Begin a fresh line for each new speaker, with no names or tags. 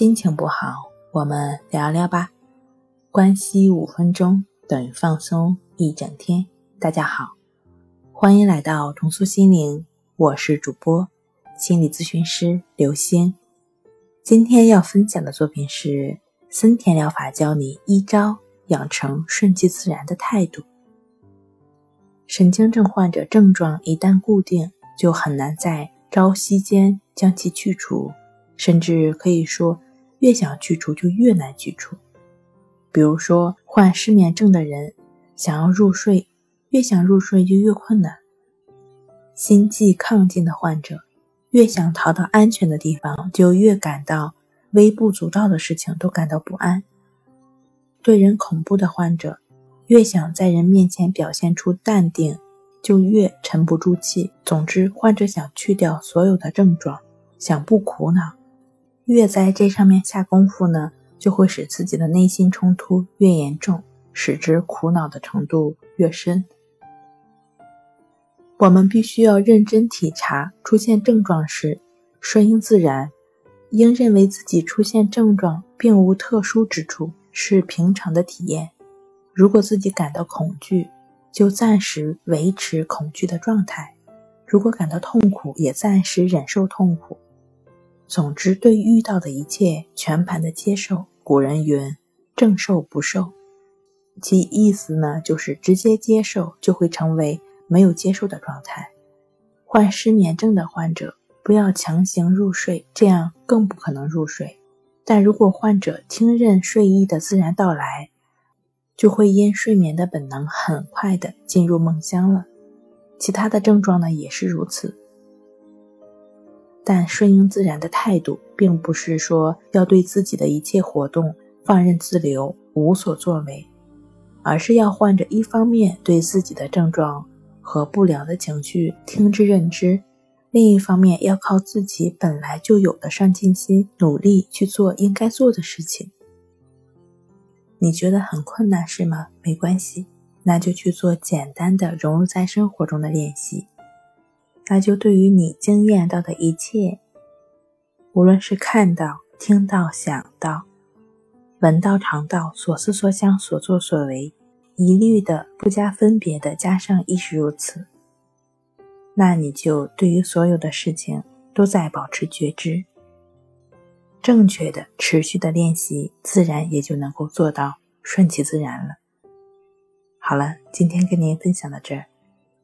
心情不好，我们聊聊吧。关系五分钟等于放松一整天。大家好，欢迎来到重塑心灵，我是主播心理咨询师刘星。今天要分享的作品是森田疗法教你一招养成顺其自然的态度。神经症患者症状一旦固定，就很难在朝夕间将其去除。甚至可以说，越想去除就越难去除。比如说，患失眠症的人想要入睡，越想入睡就越困难；心悸亢进的患者，越想逃到安全的地方，就越感到微不足道的事情都感到不安；对人恐怖的患者，越想在人面前表现出淡定，就越沉不住气。总之，患者想去掉所有的症状，想不苦恼。越在这上面下功夫呢，就会使自己的内心冲突越严重，使之苦恼的程度越深。我们必须要认真体察，出现症状时顺应自然，应认为自己出现症状并无特殊之处，是平常的体验。如果自己感到恐惧，就暂时维持恐惧的状态；如果感到痛苦，也暂时忍受痛苦。总之，对遇到的一切全盘的接受。古人云：“正受不受”，其意思呢，就是直接接受就会成为没有接受的状态。患失眠症的患者不要强行入睡，这样更不可能入睡。但如果患者听任睡意的自然到来，就会因睡眠的本能很快的进入梦乡了。其他的症状呢，也是如此。但顺应自然的态度，并不是说要对自己的一切活动放任自流、无所作为，而是要患者一方面对自己的症状和不良的情绪听之任之，另一方面要靠自己本来就有的上进心，努力去做应该做的事情。你觉得很困难是吗？没关系，那就去做简单的融入在生活中的练习。那就对于你经验到的一切，无论是看到、听到、想到、闻到、尝到、所思所想、所作所为，一律的不加分别的加上亦是如此。那你就对于所有的事情都在保持觉知，正确的、持续的练习，自然也就能够做到顺其自然了。好了，今天跟您分享到这儿。